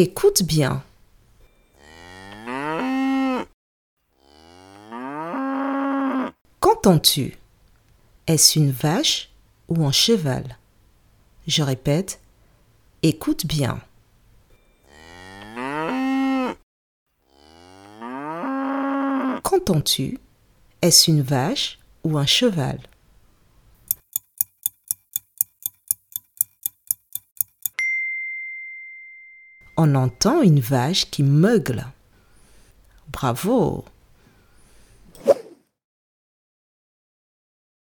Écoute bien. Qu'entends-tu? Est-ce une vache ou un cheval? Je répète, écoute bien. Qu'entends-tu? Est-ce une vache ou un cheval? On entend une vache qui meugle. Bravo